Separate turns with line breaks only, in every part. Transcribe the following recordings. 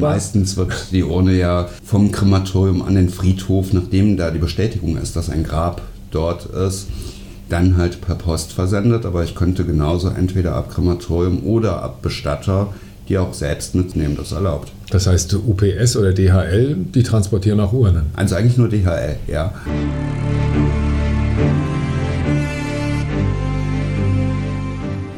Meistens wird die Urne ja vom Krematorium an den Friedhof, nachdem da die Bestätigung ist, dass ein Grab dort ist, dann halt per Post versendet. Aber ich könnte genauso entweder ab Krematorium oder ab Bestatter die auch selbst mitnehmen, das erlaubt.
Das heißt, UPS oder DHL, die transportieren auch Urnen?
Also eigentlich nur DHL, ja.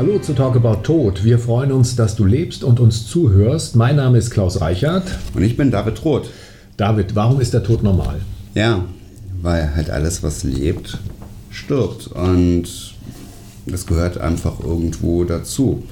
Hallo zu Talk About Tod. Wir freuen uns, dass du lebst und uns zuhörst. Mein Name ist Klaus Reichert.
Und ich bin David Roth.
David, warum ist der Tod normal?
Ja, weil halt alles, was lebt, stirbt. Und das gehört einfach irgendwo dazu.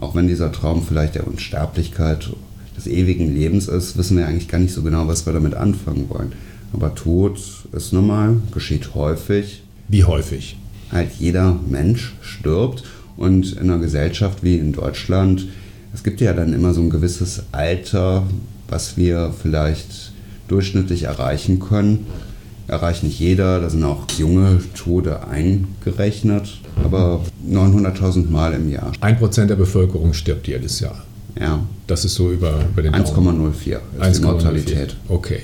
Auch wenn dieser Traum vielleicht der Unsterblichkeit des ewigen Lebens ist, wissen wir eigentlich gar nicht so genau, was wir damit anfangen wollen. Aber Tod ist normal, geschieht häufig.
Wie häufig?
Halt jeder Mensch stirbt und in einer Gesellschaft wie in Deutschland, es gibt ja dann immer so ein gewisses Alter, was wir vielleicht durchschnittlich erreichen können. Erreicht nicht jeder, da sind auch junge Tode eingerechnet, aber 900.000 Mal im Jahr.
Ein Prozent der Bevölkerung stirbt jedes Jahr.
Ja.
Das ist so über, über
den 1,04
ist die Mortalität. Okay.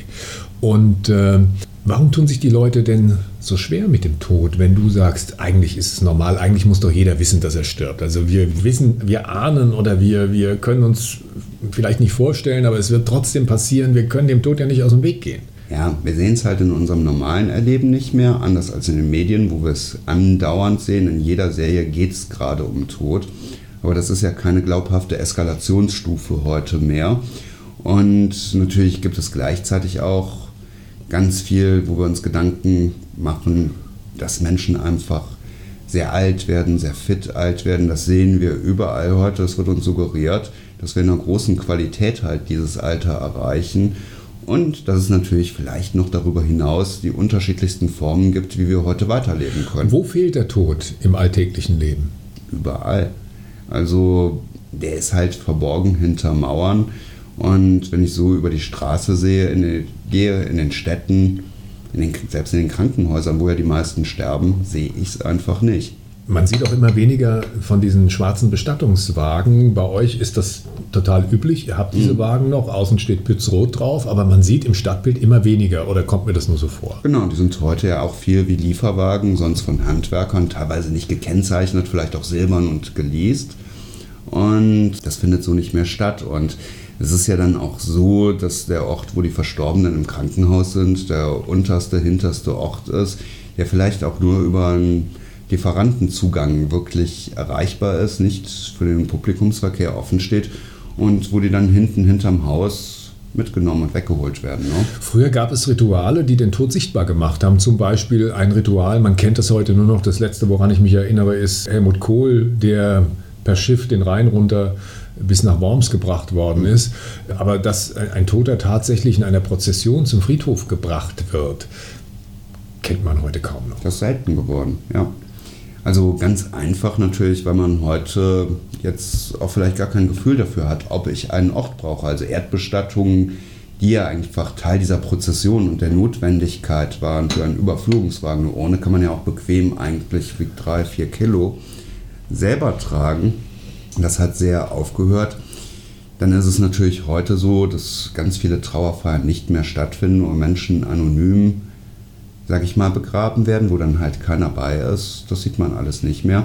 Und äh, Warum tun sich die Leute denn so schwer mit dem Tod, wenn du sagst, eigentlich ist es normal, eigentlich muss doch jeder wissen, dass er stirbt? Also wir wissen, wir ahnen oder wir, wir können uns vielleicht nicht vorstellen, aber es wird trotzdem passieren, wir können dem Tod ja nicht aus dem Weg gehen.
Ja, wir sehen es halt in unserem normalen Erleben nicht mehr, anders als in den Medien, wo wir es andauernd sehen. In jeder Serie geht es gerade um Tod. Aber das ist ja keine glaubhafte Eskalationsstufe heute mehr. Und natürlich gibt es gleichzeitig auch ganz viel, wo wir uns Gedanken machen, dass Menschen einfach sehr alt werden, sehr fit alt werden. Das sehen wir überall heute. Es wird uns suggeriert, dass wir in einer großen Qualität halt dieses Alter erreichen. Und dass es natürlich vielleicht noch darüber hinaus die unterschiedlichsten Formen gibt, wie wir heute weiterleben können.
Wo fehlt der Tod im alltäglichen Leben?
Überall. Also der ist halt verborgen hinter Mauern. Und wenn ich so über die Straße sehe, in die, gehe in den Städten, in den, selbst in den Krankenhäusern, wo ja die meisten sterben, sehe ich es einfach nicht.
Man sieht auch immer weniger von diesen schwarzen Bestattungswagen. Bei euch ist das total üblich. Ihr habt diese mhm. Wagen noch, außen steht Pützrot drauf, aber man sieht im Stadtbild immer weniger. Oder kommt mir das nur so vor?
Genau, die sind heute ja auch viel wie Lieferwagen, sonst von Handwerkern, teilweise nicht gekennzeichnet, vielleicht auch silbern und geleast. Und das findet so nicht mehr statt. Und es ist ja dann auch so, dass der Ort, wo die Verstorbenen im Krankenhaus sind, der unterste, hinterste Ort ist, der vielleicht auch nur über einen Lieferantenzugang wirklich erreichbar ist, nicht für den Publikumsverkehr offen steht und wo die dann hinten hinterm Haus mitgenommen und weggeholt werden. Ne?
Früher gab es Rituale, die den Tod sichtbar gemacht haben. Zum Beispiel ein Ritual, man kennt das heute nur noch, das letzte, woran ich mich erinnere, ist Helmut Kohl, der per Schiff den Rhein runter bis nach Worms gebracht worden ist. Aber dass ein Toter tatsächlich in einer Prozession zum Friedhof gebracht wird, kennt man heute kaum noch.
Das ist selten geworden, ja. Also ganz einfach natürlich, weil man heute jetzt auch vielleicht gar kein Gefühl dafür hat, ob ich einen Ort brauche. Also Erdbestattungen, die ja einfach Teil dieser Prozession und der Notwendigkeit waren für einen Überführungswagen. Eine Urne kann man ja auch bequem eigentlich wie drei, vier Kilo selber tragen das hat sehr aufgehört. Dann ist es natürlich heute so, dass ganz viele Trauerfeiern nicht mehr stattfinden und Menschen anonym, sag ich mal, begraben werden, wo dann halt keiner bei ist. Das sieht man alles nicht mehr.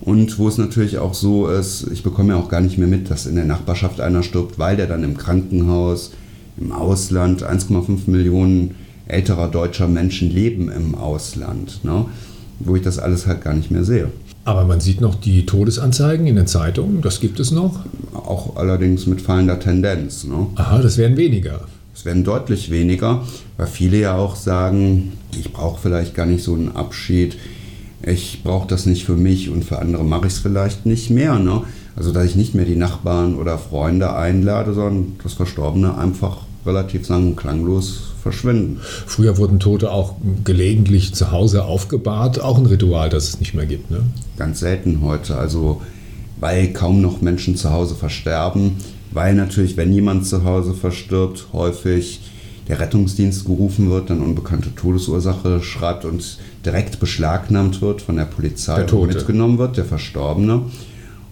Und wo es natürlich auch so ist, ich bekomme ja auch gar nicht mehr mit, dass in der Nachbarschaft einer stirbt, weil der dann im Krankenhaus, im Ausland, 1,5 Millionen älterer deutscher Menschen leben im Ausland, ne? wo ich das alles halt gar nicht mehr sehe.
Aber man sieht noch die Todesanzeigen in den Zeitungen, das gibt es noch.
Auch allerdings mit fallender Tendenz. Ne?
Aha, das werden weniger.
Es werden deutlich weniger, weil viele ja auch sagen, ich brauche vielleicht gar nicht so einen Abschied, ich brauche das nicht für mich und für andere mache ich es vielleicht nicht mehr. Ne? Also dass ich nicht mehr die Nachbarn oder Freunde einlade, sondern das Verstorbene einfach relativ sang- und klanglos verschwinden.
Früher wurden Tote auch gelegentlich zu Hause aufgebahrt, auch ein Ritual, das es nicht mehr gibt. Ne?
Ganz selten heute, also weil kaum noch Menschen zu Hause versterben, weil natürlich, wenn jemand zu Hause verstirbt, häufig der Rettungsdienst gerufen wird, dann unbekannte Todesursache schreibt und direkt beschlagnahmt wird von der Polizei
der Tote.
mitgenommen wird, der Verstorbene.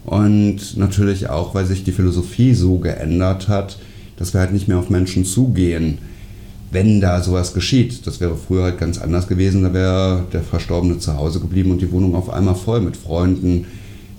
Und natürlich auch, weil sich die Philosophie so geändert hat, dass wir halt nicht mehr auf Menschen zugehen, wenn da sowas geschieht. Das wäre früher halt ganz anders gewesen, da wäre der Verstorbene zu Hause geblieben und die Wohnung auf einmal voll mit Freunden,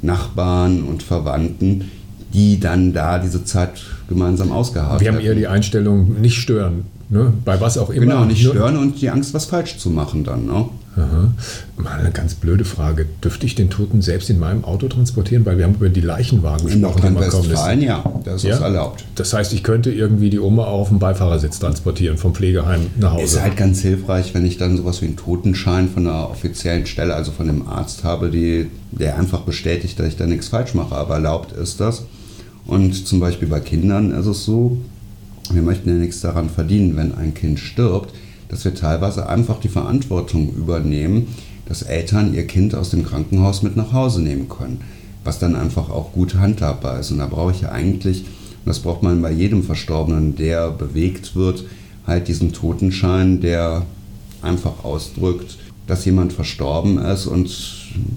Nachbarn und Verwandten, die dann da diese Zeit gemeinsam ausgeharrt haben.
Wir haben eher die Einstellung, nicht stören, ne? bei was auch immer.
Genau, nicht stören und die Angst, was falsch zu machen dann. Ne?
Aha. Mal eine ganz blöde Frage. Dürfte ich den Toten selbst in meinem Auto transportieren? Weil wir haben über die Leichenwagen
In
gesprochen. kaum
Nordrhein-Westfalen, ja, das ist
Ja?
erlaubt.
Das heißt, ich könnte irgendwie die Oma auch auf dem Beifahrersitz transportieren, vom Pflegeheim nach Hause.
Ist halt ganz hilfreich, wenn ich dann sowas wie einen Totenschein von einer offiziellen Stelle, also von einem Arzt habe, die, der einfach bestätigt, dass ich da nichts falsch mache. Aber erlaubt ist das. Und zum Beispiel bei Kindern ist es so, wir möchten ja nichts daran verdienen, wenn ein Kind stirbt, dass wir teilweise einfach die Verantwortung übernehmen, dass Eltern ihr Kind aus dem Krankenhaus mit nach Hause nehmen können. Was dann einfach auch gut handhabbar ist. Und da brauche ich ja eigentlich, und das braucht man bei jedem Verstorbenen, der bewegt wird, halt diesen Totenschein, der einfach ausdrückt, dass jemand verstorben ist und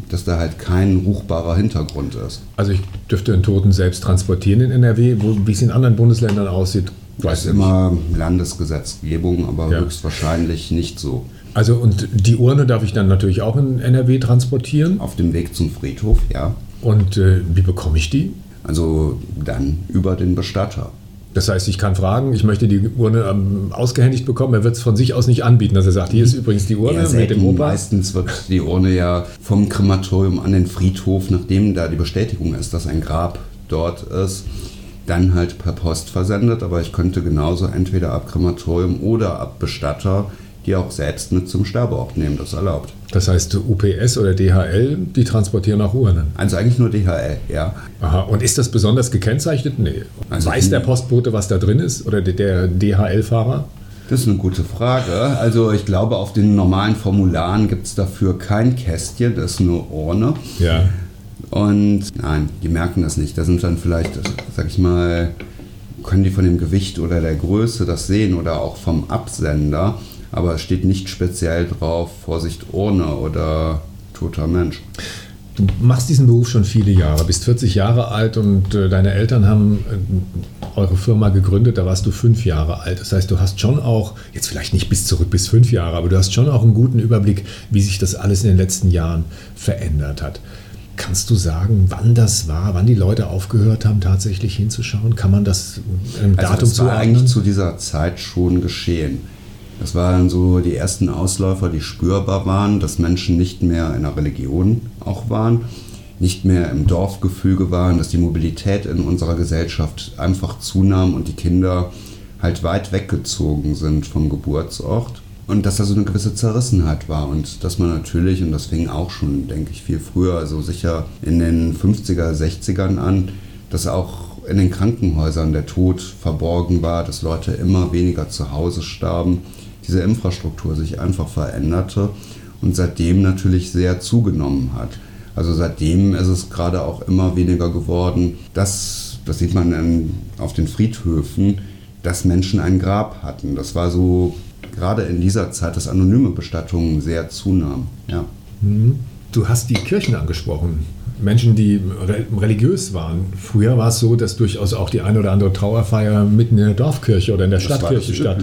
dass da halt kein ruchbarer Hintergrund ist.
Also ich dürfte den Toten selbst transportieren in NRW, wo, wie es in anderen Bundesländern aussieht,
Das ist
ich nicht.
immer Landesgesetzgebung, aber
Ja.
höchstwahrscheinlich nicht so.
Also und die Urne darf ich dann natürlich auch in NRW transportieren.
Auf dem Weg zum Friedhof, ja.
Und äh, wie bekomme ich die?
Also dann über den Bestatter.
Das heißt, ich kann fragen, ich möchte die Urne ähm, ausgehändigt bekommen. Er wird es von sich aus nicht anbieten, dass er sagt, hier ist übrigens die Urne
Ja,
mit dem Opa.
Meistens wird die Urne ja vom Krematorium an den Friedhof, nachdem da die Bestätigung ist, dass ein Grab dort ist, dann halt per Post versendet. Aber ich könnte genauso entweder ab Krematorium oder ab Bestatter die auch selbst mit zum Sterbeort nehmen. Das erlaubt.
Das heißt, UPS oder DHL, die transportieren auch Urnen.
Also eigentlich nur DHL, ja.
Aha. Und ist das besonders gekennzeichnet? Nee.
Also
Weiß der Postbote, was da drin ist? Oder der- der DHL-Fahrer?
Das ist eine gute Frage. Also ich glaube, auf den normalen Formularen gibt es dafür kein Kästchen, das ist nur Urne.
Ja.
Und nein, die merken das nicht. Da sind dann vielleicht, sag ich mal, können die von dem Gewicht oder der Größe das sehen oder auch vom Absender. Aber es steht nicht speziell drauf, Vorsicht Urne oder toter Mensch.
Du machst diesen Beruf schon viele Jahre, bist 40 Jahre alt und äh, deine Eltern haben äh, eure Firma gegründet, da warst du fünf Jahre alt. Das heißt, du hast schon auch, jetzt vielleicht nicht bis zurück bis fünf Jahre, aber du hast schon auch einen guten Überblick, wie sich das alles in den letzten Jahren verändert hat. Kannst du sagen, wann das war, wann die Leute aufgehört haben, tatsächlich hinzuschauen? Kann man das im
Also
Datum
das war
zuordnen?
eigentlich zu dieser Zeit schon geschehen. Das waren so die ersten Ausläufer, die spürbar waren, dass Menschen nicht mehr in der Religion auch waren, nicht mehr im Dorfgefüge waren, dass die Mobilität in unserer Gesellschaft einfach zunahm und die Kinder halt weit weggezogen sind vom Geburtsort. Und dass da so eine gewisse Zerrissenheit war und dass man natürlich, und das fing auch schon, denke ich, viel früher, also sicher in den 50er, 60ern an, dass auch in den Krankenhäusern der Tod verborgen war, dass Leute immer weniger zu Hause starben, diese Infrastruktur sich einfach veränderte und seitdem natürlich sehr zugenommen hat. Also seitdem ist es gerade auch immer weniger geworden, dass, das sieht man in, auf den Friedhöfen, dass Menschen ein Grab hatten. Das war so gerade in dieser Zeit, dass anonyme Bestattungen sehr zunahmen. Ja.
Du hast die Kirchen angesprochen. Menschen, die re religiös waren. Früher war es so, dass durchaus auch die eine oder andere Trauerfeier mitten in der Dorfkirche oder in der
Das
Stadtkirche statt.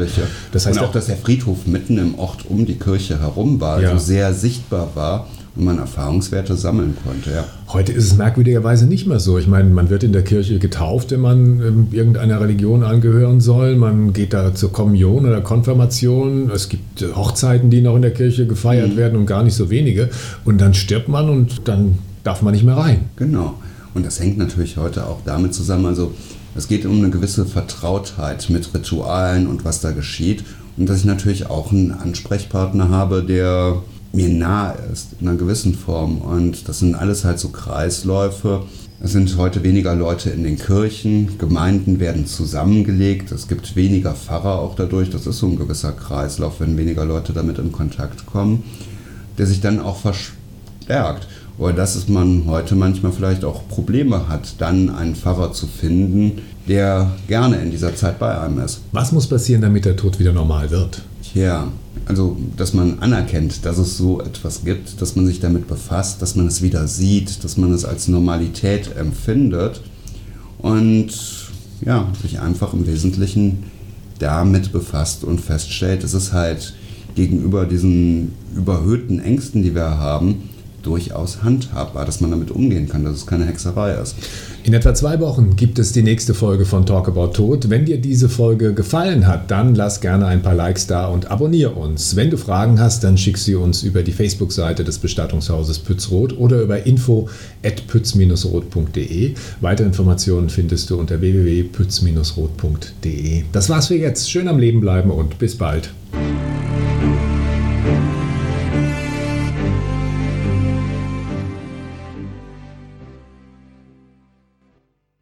Das heißt,
und auch, dass der Friedhof mitten im Ort um die Kirche herum war,
Ja.
also sehr sichtbar war und man Erfahrungswerte sammeln konnte. Ja.
heute ist es merkwürdigerweise nicht mehr so. Ich meine, man wird in der Kirche getauft, wenn man ähm, irgendeiner Religion angehören soll. Man geht da zur Kommunion oder Konfirmation. Es gibt äh, Hochzeiten, die noch in der Kirche gefeiert
Mhm.
werden und gar nicht so wenige. Und dann stirbt man und dann darf man nicht mehr rein.
Genau. Und das hängt natürlich heute auch damit zusammen, also es geht um eine gewisse Vertrautheit mit Ritualen und was da geschieht. Und dass ich natürlich auch einen Ansprechpartner habe, der mir nahe ist, in einer gewissen Form. Und das sind alles halt so Kreisläufe. Es sind heute weniger Leute in den Kirchen, Gemeinden werden zusammengelegt, es gibt weniger Pfarrer auch dadurch. Das ist so ein gewisser Kreislauf, wenn weniger Leute damit in Kontakt kommen, der sich dann auch verstärkt. Oder dass es man heute manchmal vielleicht auch Probleme hat, dann einen Pfarrer zu finden, der gerne in dieser Zeit bei einem ist.
Was muss passieren, damit der Tod wieder normal wird?
Tja, also dass man anerkennt, dass es so etwas gibt, dass man sich damit befasst, dass man es wieder sieht, dass man es als Normalität empfindet. Und ja, sich einfach im Wesentlichen damit befasst und feststellt, es ist halt gegenüber diesen überhöhten Ängsten, die wir haben, durchaus handhabbar, dass man damit umgehen kann, dass es keine Hexerei ist.
In etwa zwei Wochen gibt es die nächste Folge von Talk About Tod. Wenn dir diese Folge gefallen hat, dann lass gerne ein paar Likes da und abonniere uns. Wenn du Fragen hast, dann schick sie uns über die Facebook-Seite des Bestattungshauses Pützroth oder über info at pütz-roth.de. Weitere Informationen findest du unter www.pütz-roth.de. Das war's für jetzt. Schön am Leben bleiben und bis bald.